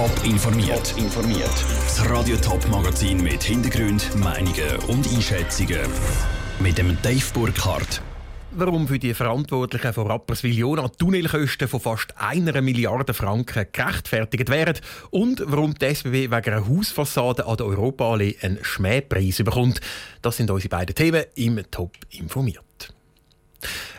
Top informiert. informiert. Das Radio Top Magazin mit Hintergrund, Meinungen und Einschätzungen mit dem Dave Burkhardt. Warum für die Verantwortlichen von Rapperswil-Jona Tunnelkosten von fast einer Milliarde Franken gerechtfertigt wären und warum die SBB wegen einer Hausfassade an der Europaallee einen Schmähpreis bekommt. Das sind unsere beiden Themen im Top informiert.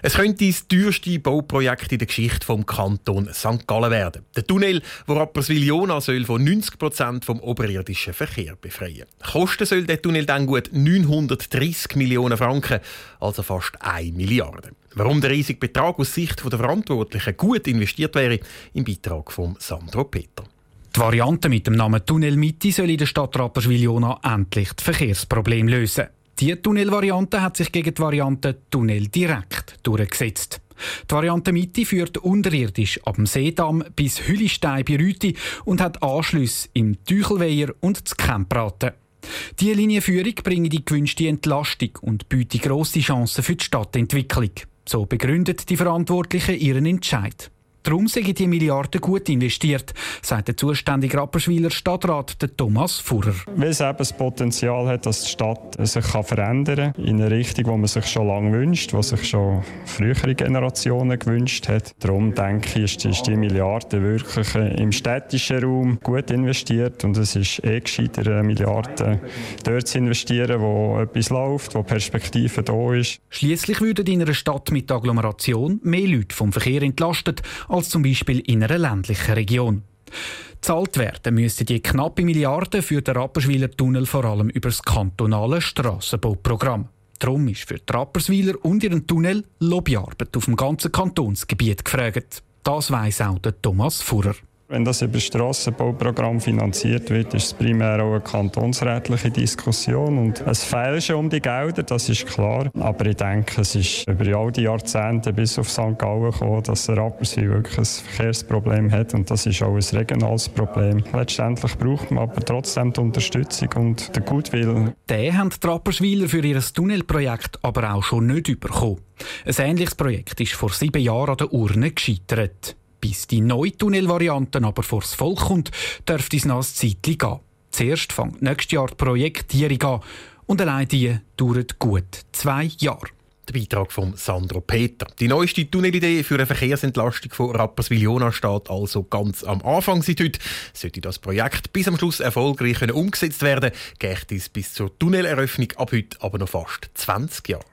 Es könnte das teuerste Bauprojekt in der Geschichte vom Kanton St. Gallen werden. Der Tunnel, der Rapperswil-Jona soll von 90 Prozent vom oberirdischen Verkehr befreien. Kosten soll der Tunnel dann gut 930 Millionen Franken, also fast 1 Milliarde. Warum der riesige Betrag aus Sicht der Verantwortlichen gut investiert wäre, im Beitrag von Sandro Peter. Die Variante mit dem Namen Tunnel Mitte soll in der Stadt Rapperswil-Jona endlich das Verkehrsproblem lösen. Die Tunnelvariante hat sich gegen die Variante Tunnel direkt durchgesetzt. Die Variante Mitte führt unterirdisch ab dem Seedamm bis Hüllistein bei Rüti und hat Anschlüsse im Tüchelweiher und zu Kempraten. Diese Linienführung bringt die gewünschte Entlastung und bietet grosse Chancen für die Stadtentwicklung. So begründet die Verantwortlichen ihren Entscheid. Darum sind die Milliarden gut investiert, sagt der zuständige Rapperswiler Stadtrat Thomas Furrer. Weil es eben das Potenzial hat, dass die Stadt sich verändern kann in eine Richtung, die man sich schon lange wünscht, die sich schon frühere Generationen gewünscht hat. Darum denke ich, ist die Milliarde wirklich im städtischen Raum gut investiert und es ist eh gescheiter, eine Milliarde dort zu investieren, wo etwas läuft, wo Perspektive da ist. Schließlich würden in einer Stadt mit Agglomeration mehr Leute vom Verkehr entlastet als zum Beispiel in einer ländlichen Region. Zahlt werden müssen die knappe Milliarden für den Rapperswiler Tunnel vor allem über das kantonale Strassenbauprogramm. Darum ist für die Rapperswiler und ihren Tunnel Lobbyarbeit auf dem ganzen Kantonsgebiet gefragt. Das weiss auch der Thomas Furrer. Wenn das über das Strassenbauprogramm finanziert wird, ist es primär auch eine kantonsrätliche Diskussion und es fehlt schon um die Gelder, das ist klar. Aber ich denke, es ist über all die Jahrzehnte bis auf St. Gallen gekommen, dass Rapperswil wirklich ein Verkehrsproblem hat und das ist auch ein regionales Problem. Letztendlich braucht man aber trotzdem die Unterstützung und den Gutwill. Den haben die Rapperswiler für ihr Tunnelprojekt aber auch schon nicht bekommen. Ein ähnliches Projekt ist vor sieben Jahren an der Urne gescheitert. Bis die neue Tunnelvariante aber vors Volk kommt, dürfte es noch ein Zeitchen gehen. Zuerst fängt nächstes Jahr die Projektierung an und allein die dauert gut zwei Jahre. Der Beitrag von Sandro Peter. Die neueste Tunnelidee für eine Verkehrsentlastung von Rapperswil-Jona steht also ganz am Anfang seit heute. Sollte das Projekt bis am Schluss erfolgreich umgesetzt werden, geht es bis zur Tunneleröffnung ab heute aber noch fast 20 Jahre.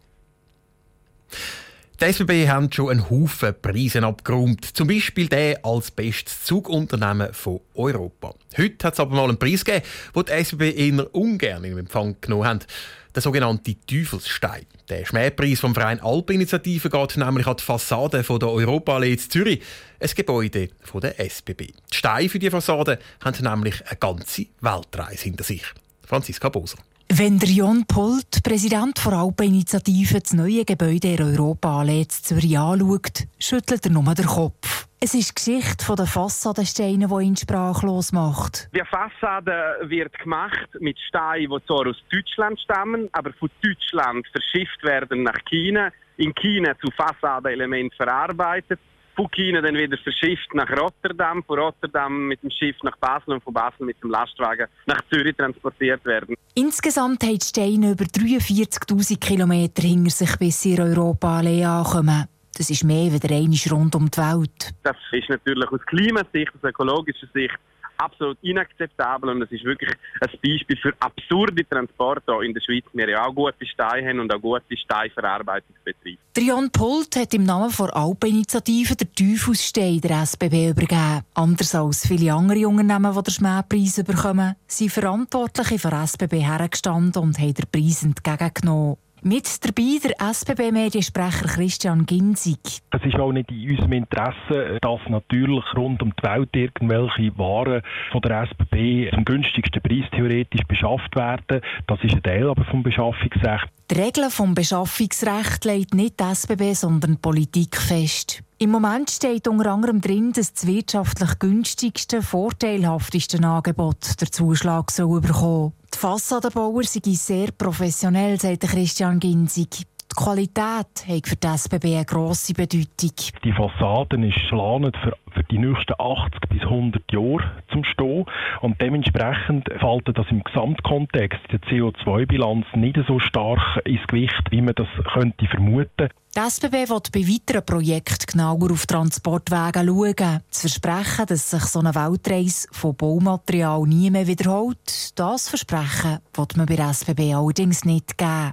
Die SBB haben schon einen Haufen Preise abgeräumt. Zum Beispiel den als bestes Zugunternehmen von Europa. Heute hat es aber mal einen Preis gegeben, den die SBB eher ungern in Empfang genommen hat. Der sogenannte Teufelsstein. Der Schmähpreis vom Verein Alpeninitiative geht nämlich an die Fassade von der Europaallee in Zürich, ein Gebäude von der SBB. Die Steine für die Fassade haben nämlich eine ganze Weltreise hinter sich. Franziska Boser. Wenn der Jon Polt, Präsident der Alpeninitiative, das neue Gebäude in Europa anlädt, Zürich anschaut, schüttelt er nur den Kopf. Es ist die Geschichte der Fassadensteine, die ihn sprachlos macht. Die Fassade wird gemacht mit Steinen, die zwar aus Deutschland stammen, aber von Deutschland verschifft werden nach China, in China zu Fassadenelementen verarbeitet China dann wieder verschifft nach Rotterdam, von Rotterdam mit dem Schiff nach Basel und von Basel mit dem Lastwagen nach Zürich transportiert werden. Insgesamt haben die Steine über 43'000 Kilometer hinter sich, bis sie in Europa ankommen. Das ist mehr als einmal rund um die Welt. Das ist natürlich aus Klimasicht, aus ökologischer Sicht absolut inakzeptabel und es ist wirklich ein Beispiel für absurde Transporte in der Schweiz. Wir ja auch gute Steine haben und auch gute Steinverarbeitungsbetriebe. Jan Pult hat im Namen der Alpeninitiative den Teufelsstein der SBB übergeben. Anders als viele andere Unternehmen, die den Schmähpreis bekommen, sind Verantwortliche für SBB hergestanden und haben den Preis entgegengenommen. Mit dabei der SBB-Mediensprecher Christian Ginzig. Es ist auch nicht in unserem Interesse, dass natürlich rund um die Welt irgendwelche Waren von der SBB zum günstigsten Preis theoretisch beschafft werden. Das ist ein Teil aber vom Beschaffungsrecht. Die Regeln vom Beschaffungsrecht legt nicht die SBB, sondern die Politik fest. Im Moment steht unter anderem drin, dass das wirtschaftlich günstigste, vorteilhafteste Angebot der Zuschlag soll bekommen. Die Fassadenbauer sind sehr professionell, sagt Christian Ginzig. Die Qualität hat für die SBB eine grosse Bedeutung. Die Fassaden ist geplant für, für die nächsten 80 bis 100 Jahre zum Stehen. Und dementsprechend fällt das im Gesamtkontext der CO2-Bilanz nicht so stark ins Gewicht, wie man das könnte vermuten. Die SBB will bei weiteren Projekten genauer auf Transportwege schauen. Das Versprechen, dass sich so eine Weltreise von Baumaterial nie mehr wiederholt, das Versprechen wird man bei der SBB allerdings nicht geben.